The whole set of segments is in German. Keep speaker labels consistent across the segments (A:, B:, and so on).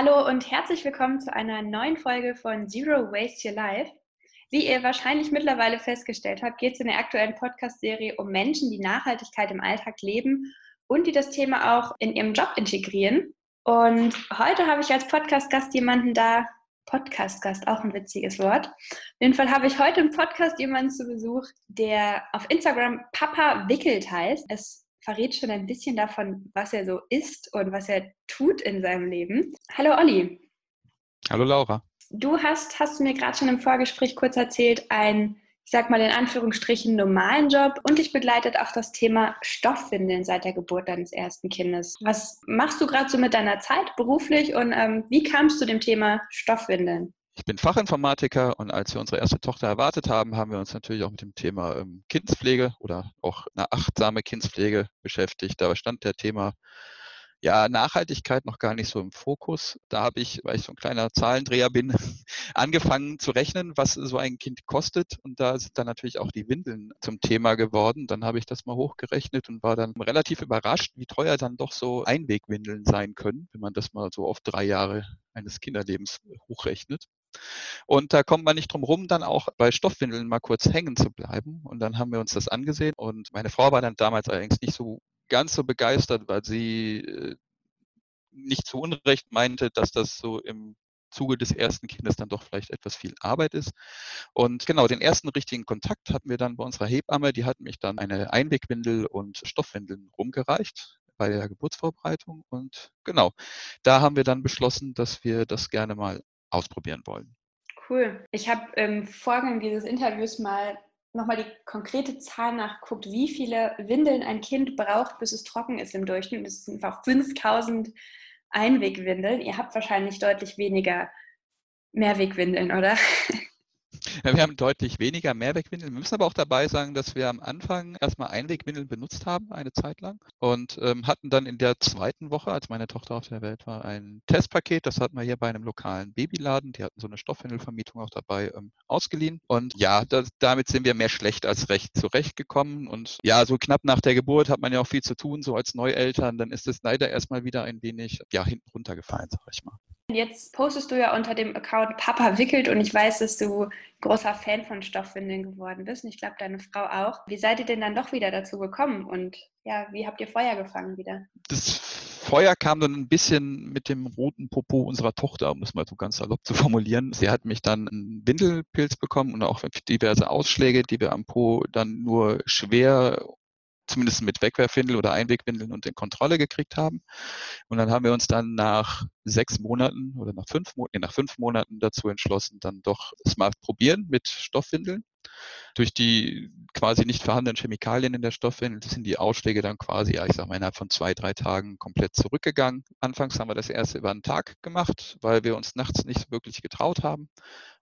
A: Hallo und herzlich willkommen zu einer neuen Folge von Zero Waste Your Life. Wie ihr wahrscheinlich mittlerweile festgestellt habt, geht es in der aktuellen Podcast-Serie um Menschen, die Nachhaltigkeit im Alltag leben und die das Thema auch in ihrem Job integrieren. Und heute habe ich als Podcast-Gast jemanden da, Podcast-Gast, auch ein witziges Wort. Auf jeden Fall habe ich heute im Podcast jemanden zu Besuch, der auf Instagram Papa Wickelt heißt. Es verrät schon ein bisschen davon, was er so ist und was er tut in seinem Leben. Hallo Olli.
B: Hallo Laura.
A: Du hast, hast du mir gerade schon im Vorgespräch kurz erzählt, ein, ich sag mal in Anführungsstrichen, normalen Job und dich begleitet auch das Thema Stoffwindeln seit der Geburt deines ersten Kindes. Was machst du gerade so mit deiner Zeit beruflich und ähm, wie kamst du dem Thema Stoffwindeln?
B: Ich bin Fachinformatiker und als wir unsere erste Tochter erwartet haben, haben wir uns natürlich auch mit dem Thema ähm, Kindspflege oder auch eine achtsame Kindspflege beschäftigt. Da stand der Thema ja, Nachhaltigkeit noch gar nicht so im Fokus. Da habe ich, weil ich so ein kleiner Zahlendreher bin, angefangen zu rechnen, was so ein Kind kostet. Und da sind dann natürlich auch die Windeln zum Thema geworden. Dann habe ich das mal hochgerechnet und war dann relativ überrascht, wie teuer dann doch so Einwegwindeln sein können, wenn man das mal so auf drei Jahre eines Kinderlebens hochrechnet. Und da kommt man nicht drum rum, dann auch bei Stoffwindeln mal kurz hängen zu bleiben. Und dann haben wir uns das angesehen. Und meine Frau war dann damals allerdings nicht so ganz so begeistert, weil sie äh, nicht zu Unrecht meinte, dass das so im Zuge des ersten Kindes dann doch vielleicht etwas viel Arbeit ist. Und genau, den ersten richtigen Kontakt hatten wir dann bei unserer Hebamme. Die hat mich dann eine Einwegwindel und Stoffwindeln rumgereicht bei der Geburtsvorbereitung. Und genau, da haben wir dann beschlossen, dass wir das gerne mal ausprobieren wollen.
A: Cool. Ich habe im Vorgang dieses Interviews mal nochmal die konkrete Zahl nachguckt, wie viele Windeln ein Kind braucht, bis es trocken ist im Durchschnitt. Das sind einfach 5000 Einwegwindeln. Ihr habt wahrscheinlich deutlich weniger Mehrwegwindeln, oder?
B: Ja, wir haben deutlich weniger Mehrwegwindeln. Wir müssen aber auch dabei sagen, dass wir am Anfang erstmal Einwegwindeln benutzt haben, eine Zeit lang, und ähm, hatten dann in der zweiten Woche, als meine Tochter auf der Welt war, ein Testpaket. Das hatten wir hier bei einem lokalen Babyladen. Die hatten so eine Stoffwindelvermietung auch dabei ähm, ausgeliehen. Und ja, das, damit sind wir mehr schlecht als recht zurechtgekommen. Und ja, so knapp nach der Geburt hat man ja auch viel zu tun, so als Neueltern. Dann ist es leider erstmal wieder ein wenig ja, hinten runtergefallen, sag ich mal.
A: Jetzt postest du ja unter dem Account Papa wickelt und ich weiß, dass du großer Fan von Stoffwindeln geworden bist und ich glaube deine Frau auch. Wie seid ihr denn dann doch wieder dazu gekommen und ja, wie habt ihr Feuer gefangen wieder?
B: Das Feuer kam dann ein bisschen mit dem roten Popo unserer Tochter, um es mal so ganz salopp zu formulieren. Sie hat mich dann einen Windelpilz bekommen und auch diverse Ausschläge, die wir am Po dann nur schwer zumindest mit Wegwerfwindeln oder Einwegwindeln und in Kontrolle gekriegt haben. Und dann haben wir uns dann nach sechs Monaten oder nach fünf, nee, nach fünf Monaten dazu entschlossen, dann doch es mal probieren mit Stoffwindeln. Durch die quasi nicht vorhandenen Chemikalien in der Stoffwindel sind die Ausschläge dann quasi, ich sag mal, innerhalb von zwei, drei Tagen komplett zurückgegangen. Anfangs haben wir das erste über einen Tag gemacht, weil wir uns nachts nicht wirklich getraut haben.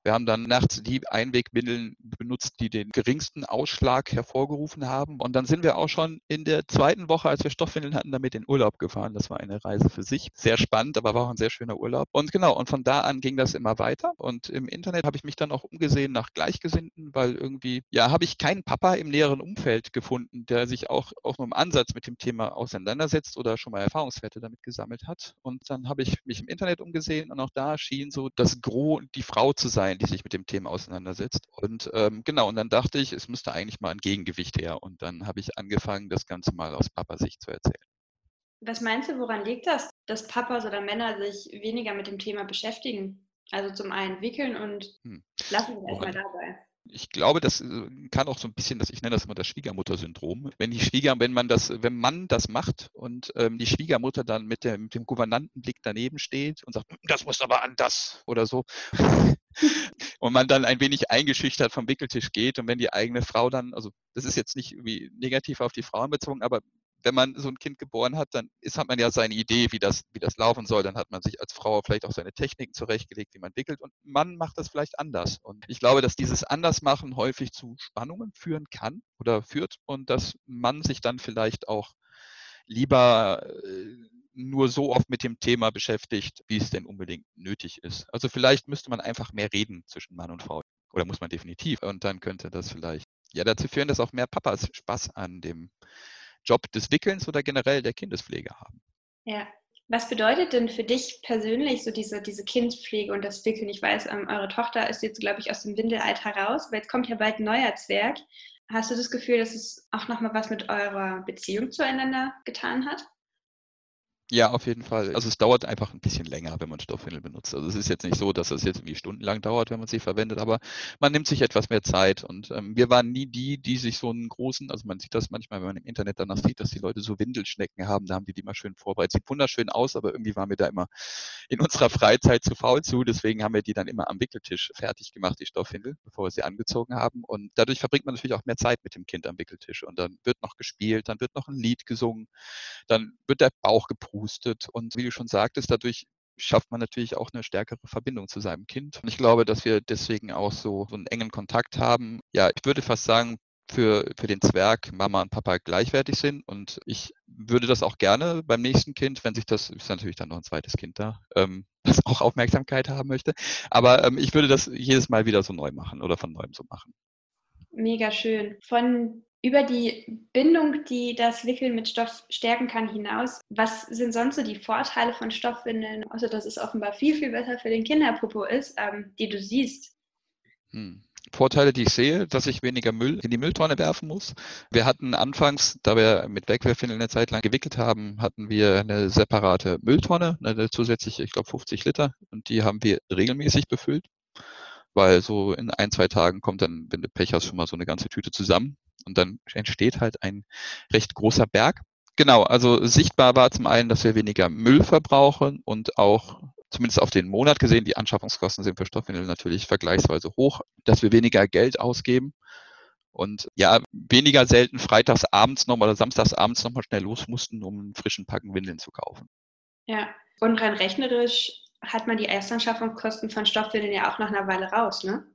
B: Wir haben dann nachts die Einwegwindeln benutzt, die den geringsten Ausschlag hervorgerufen haben. Und dann sind wir auch schon in der zweiten Woche, als wir Stoffwindeln hatten, damit in Urlaub gefahren. Das war eine Reise für sich. Sehr spannend, aber war auch ein sehr schöner Urlaub. Und genau, und von da an ging das immer weiter. Und im Internet habe ich mich dann auch umgesehen nach Gleichgesinnten, weil irgendwie, ja, habe ich keinen Papa im näheren Umfeld gefunden, der sich auch, auch nur im Ansatz mit dem Thema auseinandersetzt oder schon mal Erfahrungswerte damit gesammelt hat. Und dann habe ich mich im Internet umgesehen und auch da schien so das Gros die Frau zu sein, sein, die sich mit dem Thema auseinandersetzt. Und ähm, genau, und dann dachte ich, es müsste eigentlich mal ein Gegengewicht her. Und dann habe ich angefangen, das Ganze mal aus Papa-Sicht zu erzählen.
A: Was meinst du, woran liegt das, dass Papas oder Männer sich weniger mit dem Thema beschäftigen? Also zum einen wickeln und hm. lassen wir erstmal dabei
B: ich glaube, das äh, kann auch so ein bisschen, das, ich nenne das immer das Schwiegermutter-Syndrom. Wenn die Schwieger, wenn man das, wenn man das macht und ähm, die Schwiegermutter dann mit, der, mit dem Gouvernantenblick daneben steht und sagt, das muss aber anders oder so. und man dann ein wenig eingeschüchtert vom Wickeltisch geht und wenn die eigene Frau dann, also das ist jetzt nicht irgendwie negativ auf die Frauen bezogen, aber wenn man so ein Kind geboren hat, dann ist, hat man ja seine Idee, wie das, wie das laufen soll. Dann hat man sich als Frau vielleicht auch seine Techniken zurechtgelegt, wie man wickelt. Und Mann macht das vielleicht anders. Und ich glaube, dass dieses Andersmachen häufig zu Spannungen führen kann oder führt und dass man sich dann vielleicht auch lieber äh, nur so oft mit dem Thema beschäftigt, wie es denn unbedingt nötig ist. Also vielleicht müsste man einfach mehr reden zwischen Mann und Frau. Oder muss man definitiv. Und dann könnte das vielleicht ja dazu führen, dass auch mehr Papas Spaß an dem Job des Wickelns oder generell der Kindespflege haben.
A: Ja, Was bedeutet denn für dich persönlich so diese, diese Kindspflege und das Wickeln? Ich weiß, ähm, eure Tochter ist jetzt, glaube ich, aus dem Windelalter raus, aber jetzt kommt ja bald ein neuer Zwerg. Hast du das Gefühl, dass es auch nochmal was mit eurer Beziehung zueinander getan hat?
B: Ja, auf jeden Fall. Also es dauert einfach ein bisschen länger, wenn man Stoffwindel benutzt. Also es ist jetzt nicht so, dass es jetzt irgendwie stundenlang dauert, wenn man sie verwendet, aber man nimmt sich etwas mehr Zeit. Und ähm, wir waren nie die, die sich so einen großen, also man sieht das manchmal, wenn man im Internet danach sieht, dass die Leute so Windelschnecken haben, da haben die die mal schön vorbereitet. Sieht wunderschön aus, aber irgendwie waren wir da immer in unserer Freizeit zu faul zu. Deswegen haben wir die dann immer am Wickeltisch fertig gemacht, die Stoffwindel, bevor wir sie angezogen haben. Und dadurch verbringt man natürlich auch mehr Zeit mit dem Kind am Wickeltisch. Und dann wird noch gespielt, dann wird noch ein Lied gesungen, dann wird der Bauch geprustet und wie du schon sagtest, dadurch schafft man natürlich auch eine stärkere Verbindung zu seinem Kind. Und ich glaube, dass wir deswegen auch so, so einen engen Kontakt haben. Ja, ich würde fast sagen, für, für den Zwerg Mama und Papa gleichwertig sind. Und ich würde das auch gerne beim nächsten Kind, wenn sich das, ist natürlich dann noch ein zweites Kind da, ähm, das auch Aufmerksamkeit haben möchte. Aber ähm, ich würde das jedes Mal wieder so neu machen oder von neuem so machen.
A: Mega schön. Von über die Bindung, die das Wickeln mit Stoff stärken kann, hinaus, was sind sonst so die Vorteile von Stoffwindeln, außer dass es offenbar viel, viel besser für den Kinderpopo ist, ähm, die du siehst?
B: Hm. Vorteile, die ich sehe, dass ich weniger Müll in die Mülltonne werfen muss. Wir hatten anfangs, da wir mit Wegwerfwindeln eine Zeit lang gewickelt haben, hatten wir eine separate Mülltonne, eine zusätzliche, ich glaube 50 Liter, und die haben wir regelmäßig befüllt weil so in ein, zwei Tagen kommt dann, wenn du Pech hast, schon mal so eine ganze Tüte zusammen und dann entsteht halt ein recht großer Berg. Genau, also sichtbar war zum einen, dass wir weniger Müll verbrauchen und auch zumindest auf den Monat gesehen, die Anschaffungskosten sind für Stoffwindel natürlich vergleichsweise hoch, dass wir weniger Geld ausgeben und ja, weniger selten freitags abends noch oder samstags abends nochmal schnell los mussten, um einen frischen Packen Windeln zu kaufen.
A: Ja, und rein rechnerisch hat man die Erstanschaffungskosten von Stoffwindeln ja auch nach einer Weile raus, ne?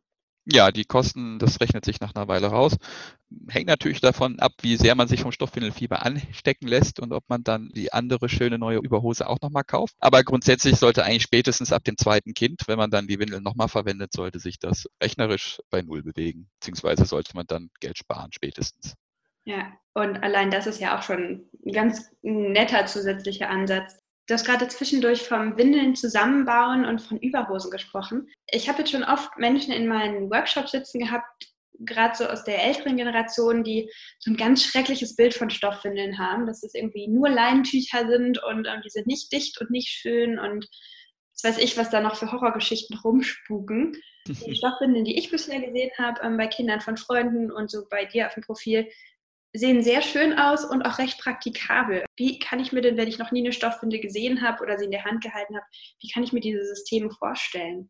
B: Ja, die Kosten, das rechnet sich nach einer Weile raus. Hängt natürlich davon ab, wie sehr man sich vom Stoffwindelfieber anstecken lässt und ob man dann die andere schöne neue Überhose auch nochmal kauft. Aber grundsätzlich sollte eigentlich spätestens ab dem zweiten Kind, wenn man dann die Windel nochmal verwendet, sollte sich das rechnerisch bei Null bewegen. Beziehungsweise sollte man dann Geld sparen spätestens.
A: Ja, und allein das ist ja auch schon ein ganz netter zusätzlicher Ansatz. Du hast gerade zwischendurch vom Windeln zusammenbauen und von Überhosen gesprochen. Ich habe jetzt schon oft Menschen in meinen Workshops sitzen gehabt, gerade so aus der älteren Generation, die so ein ganz schreckliches Bild von Stoffwindeln haben, dass es irgendwie nur Leinentücher sind und äh, die sind nicht dicht und nicht schön und das weiß ich, was da noch für Horrorgeschichten rumspuken. Die Stoffwindeln, die ich bisher gesehen habe ähm, bei Kindern von Freunden und so bei dir auf dem Profil, sehen sehr schön aus und auch recht praktikabel. Wie kann ich mir denn, wenn ich noch nie eine Stoffwinde gesehen habe oder sie in der Hand gehalten habe, wie kann ich mir diese Systeme vorstellen?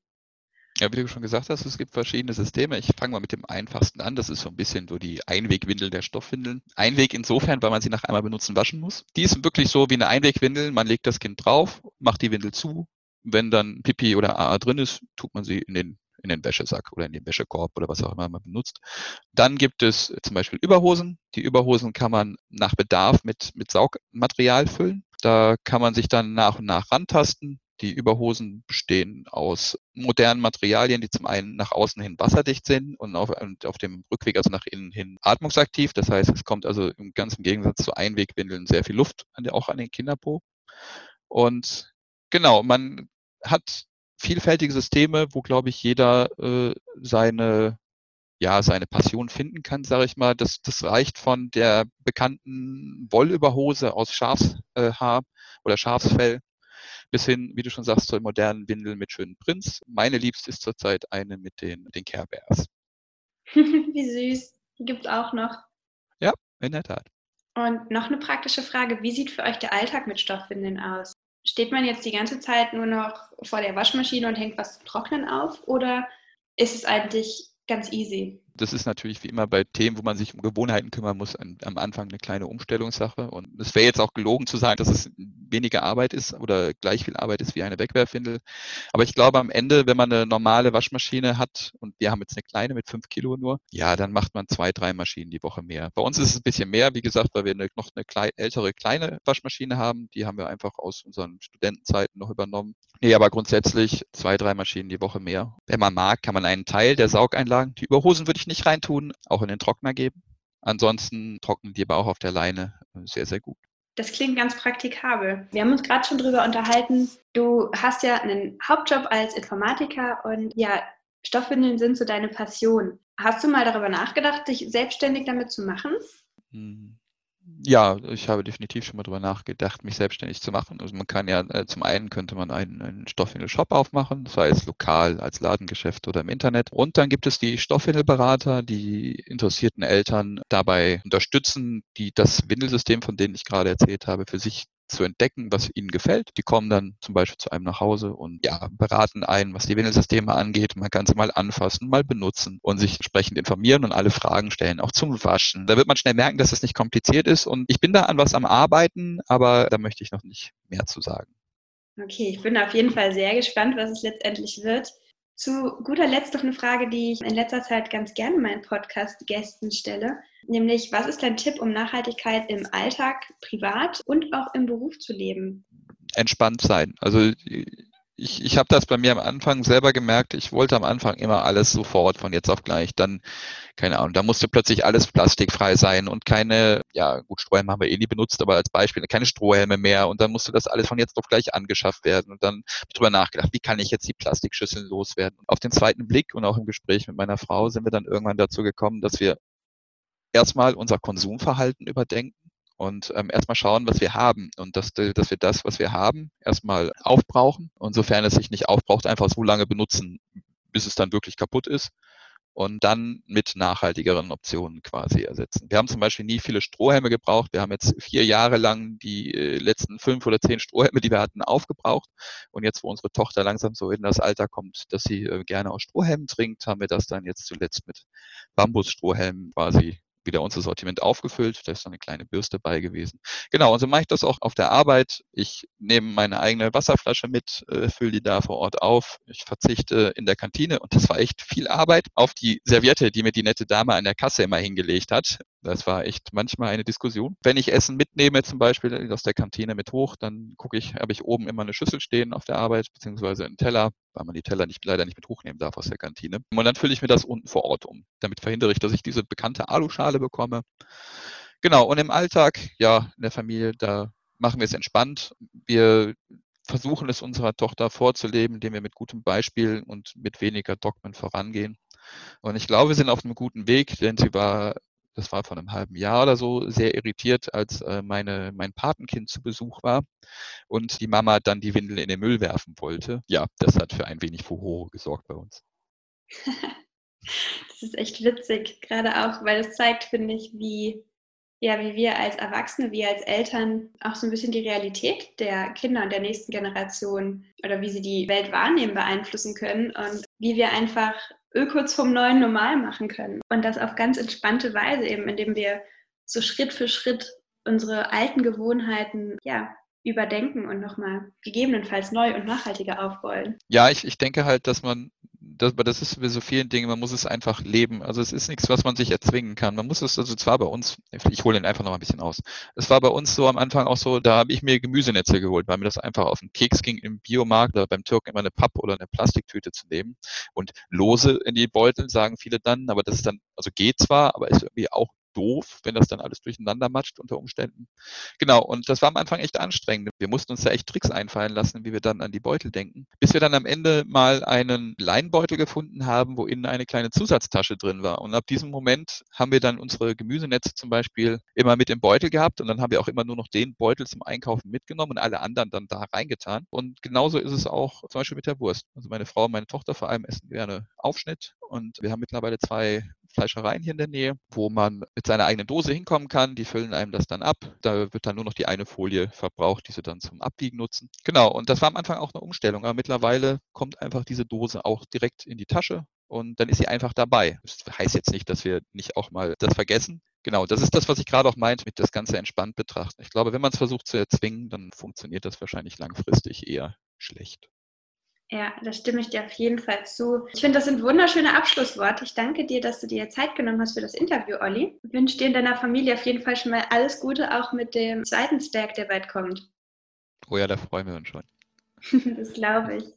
B: Ja, wie du schon gesagt hast, es gibt verschiedene Systeme. Ich fange mal mit dem einfachsten an. Das ist so ein bisschen so die Einwegwindel der Stoffwindeln. Einweg insofern, weil man sie nach einmal benutzen waschen muss. Die ist wirklich so wie eine Einwegwindel. Man legt das Kind drauf, macht die Windel zu. Wenn dann Pipi oder AA drin ist, tut man sie in den in den Wäschesack oder in den Wäschekorb oder was auch immer man benutzt. Dann gibt es zum Beispiel Überhosen. Die Überhosen kann man nach Bedarf mit, mit Saugmaterial füllen. Da kann man sich dann nach und nach rantasten. Die Überhosen bestehen aus modernen Materialien, die zum einen nach außen hin wasserdicht sind und auf, und auf dem Rückweg, also nach innen hin, atmungsaktiv. Das heißt, es kommt also im ganzen Gegensatz zu Einwegwindeln sehr viel Luft an auch an den Kinderpo. Und genau, man hat vielfältige Systeme, wo, glaube ich, jeder äh, seine, ja, seine Passion finden kann, sage ich mal. Das, das reicht von der bekannten Wollüberhose aus Schafshaar äh, oder Schafsfell bis hin, wie du schon sagst, zur modernen Windel mit schönen Prints. Meine liebste ist zurzeit eine mit den, den Care Bears.
A: wie süß. Die gibt es auch noch.
B: Ja, in der Tat.
A: Und noch eine praktische Frage. Wie sieht für euch der Alltag mit Stoffwindeln aus? Steht man jetzt die ganze Zeit nur noch vor der Waschmaschine und hängt was zum Trocknen auf oder ist es eigentlich ganz easy?
B: Das ist natürlich wie immer bei Themen, wo man sich um Gewohnheiten kümmern muss, am Anfang eine kleine Umstellungssache. Und es wäre jetzt auch gelogen zu sagen, dass es weniger Arbeit ist oder gleich viel Arbeit ist wie eine Wegwerfwindel. Aber ich glaube, am Ende, wenn man eine normale Waschmaschine hat und wir haben jetzt eine kleine mit fünf Kilo nur, ja, dann macht man zwei, drei Maschinen die Woche mehr. Bei uns ist es ein bisschen mehr, wie gesagt, weil wir eine, noch eine klei ältere kleine Waschmaschine haben. Die haben wir einfach aus unseren Studentenzeiten noch übernommen. Nee, aber grundsätzlich zwei, drei Maschinen die Woche mehr. Wenn man mag, kann man einen Teil der Saugeinlagen, die Überhosen würde ich nicht reintun, auch in den Trockner geben. Ansonsten trocknen die aber auch auf der Leine äh, sehr, sehr gut.
A: Das klingt ganz praktikabel. Wir haben uns gerade schon darüber unterhalten. Du hast ja einen Hauptjob als Informatiker und ja, Stoffwindeln sind so deine Passion. Hast du mal darüber nachgedacht, dich selbstständig damit zu machen?
B: Ja, ich habe definitiv schon mal darüber nachgedacht, mich selbstständig zu machen. Also man kann ja, äh, zum einen könnte man einen, einen Stoffwindel-Shop aufmachen, sei es lokal als Ladengeschäft oder im Internet. Und dann gibt es die Stoffwindelberater, die interessierten Eltern dabei unterstützen, die das Windelsystem, von dem ich gerade erzählt habe, für sich zu entdecken, was ihnen gefällt. Die kommen dann zum Beispiel zu einem nach Hause und ja, beraten einen, was die Windelsysteme angeht. Man kann sie mal anfassen, mal benutzen und sich entsprechend informieren und alle Fragen stellen, auch zum Waschen. Da wird man schnell merken, dass es nicht kompliziert ist und ich bin da an was am Arbeiten, aber da möchte ich noch nicht mehr zu sagen.
A: Okay, ich bin auf jeden Fall sehr gespannt, was es letztendlich wird. Zu guter Letzt noch eine Frage, die ich in letzter Zeit ganz gerne meinen Podcast-Gästen stelle, nämlich was ist dein Tipp, um Nachhaltigkeit im Alltag, privat und auch im Beruf zu leben?
B: Entspannt sein. Also ich, ich habe das bei mir am Anfang selber gemerkt. Ich wollte am Anfang immer alles sofort von jetzt auf gleich. Dann, keine Ahnung, da musste plötzlich alles plastikfrei sein und keine, ja gut, Strohhelme haben wir eh nie benutzt, aber als Beispiel keine Strohhelme mehr. Und dann musste das alles von jetzt auf gleich angeschafft werden. Und dann habe ich drüber nachgedacht, wie kann ich jetzt die Plastikschüsseln loswerden? Auf den zweiten Blick und auch im Gespräch mit meiner Frau sind wir dann irgendwann dazu gekommen, dass wir erstmal unser Konsumverhalten überdenken und ähm, erstmal schauen, was wir haben und dass, dass wir das, was wir haben, erstmal aufbrauchen und sofern es sich nicht aufbraucht, einfach so lange benutzen, bis es dann wirklich kaputt ist und dann mit nachhaltigeren Optionen quasi ersetzen. Wir haben zum Beispiel nie viele Strohhelme gebraucht. Wir haben jetzt vier Jahre lang die äh, letzten fünf oder zehn Strohhelme, die wir hatten, aufgebraucht. Und jetzt, wo unsere Tochter langsam so in das Alter kommt, dass sie äh, gerne aus Strohhelmen trinkt, haben wir das dann jetzt zuletzt mit Bambusstrohhelmen quasi wieder unser Sortiment aufgefüllt. Da ist dann eine kleine Bürste bei gewesen. Genau, und so mache ich das auch auf der Arbeit. Ich nehme meine eigene Wasserflasche mit, äh, fülle die da vor Ort auf. Ich verzichte in der Kantine, und das war echt viel Arbeit, auf die Serviette, die mir die nette Dame an der Kasse immer hingelegt hat. Das war echt manchmal eine Diskussion. Wenn ich Essen mitnehme, zum Beispiel aus der Kantine mit hoch, dann gucke ich, habe ich oben immer eine Schüssel stehen auf der Arbeit, beziehungsweise einen Teller, weil man die Teller nicht, leider nicht mit hochnehmen darf aus der Kantine. Und dann fülle ich mir das unten vor Ort um. Damit verhindere ich, dass ich diese bekannte Aluschale bekomme. Genau, und im Alltag, ja, in der Familie, da machen wir es entspannt. Wir versuchen es unserer Tochter vorzuleben, indem wir mit gutem Beispiel und mit weniger Dogmen vorangehen. Und ich glaube, wir sind auf einem guten Weg, denn sie war das war vor einem halben Jahr oder so, sehr irritiert, als äh, meine, mein Patenkind zu Besuch war und die Mama dann die Windel in den Müll werfen wollte. Ja, das hat für ein wenig Furore gesorgt bei uns.
A: das ist echt witzig, gerade auch, weil es zeigt, finde ich, wie ja, wie wir als Erwachsene, wie als Eltern auch so ein bisschen die Realität der Kinder und der nächsten Generation oder wie sie die Welt wahrnehmen, beeinflussen können und wie wir einfach Öko zum neuen Normal machen können. Und das auf ganz entspannte Weise eben, indem wir so Schritt für Schritt unsere alten Gewohnheiten ja, überdenken und nochmal gegebenenfalls neu und nachhaltiger aufrollen.
B: Ja, ich, ich denke halt, dass man, das, das ist bei so vielen Dingen, man muss es einfach leben. Also es ist nichts, was man sich erzwingen kann. Man muss es, also zwar bei uns, ich hole den einfach noch ein bisschen aus. Es war bei uns so am Anfang auch so, da habe ich mir Gemüsenetze geholt, weil mir das einfach auf den Keks ging im Biomarkt oder beim Türken immer eine Papp- oder eine Plastiktüte zu nehmen. Und lose in die Beutel, sagen viele dann, aber das ist dann, also geht zwar, aber ist irgendwie auch doof, wenn das dann alles durcheinander matscht unter Umständen. Genau, und das war am Anfang echt anstrengend. Wir mussten uns da echt Tricks einfallen lassen, wie wir dann an die Beutel denken. Bis wir dann am Ende mal einen Leinbeutel gefunden haben, wo innen eine kleine Zusatztasche drin war. Und ab diesem Moment haben wir dann unsere Gemüsenetze zum Beispiel immer mit im Beutel gehabt und dann haben wir auch immer nur noch den Beutel zum Einkaufen mitgenommen und alle anderen dann da reingetan. Und genauso ist es auch zum Beispiel mit der Wurst. Also meine Frau und meine Tochter vor allem essen gerne Aufschnitt und wir haben mittlerweile zwei Fleischereien hier in der Nähe, wo man mit seiner eigenen Dose hinkommen kann. Die füllen einem das dann ab. Da wird dann nur noch die eine Folie verbraucht, die sie dann zum Abwiegen nutzen. Genau, und das war am Anfang auch eine Umstellung. Aber mittlerweile kommt einfach diese Dose auch direkt in die Tasche und dann ist sie einfach dabei. Das heißt jetzt nicht, dass wir nicht auch mal das vergessen. Genau, das ist das, was ich gerade auch meinte, mit das Ganze entspannt betrachten. Ich glaube, wenn man es versucht zu erzwingen, dann funktioniert das wahrscheinlich langfristig eher schlecht.
A: Ja, da stimme ich dir auf jeden Fall zu. Ich finde, das sind wunderschöne Abschlussworte. Ich danke dir, dass du dir Zeit genommen hast für das Interview, Olli. Ich wünsche dir und deiner Familie auf jeden Fall schon mal alles Gute, auch mit dem zweiten Stack, der bald kommt.
B: Oh ja, da freuen wir uns schon.
A: das glaube ich.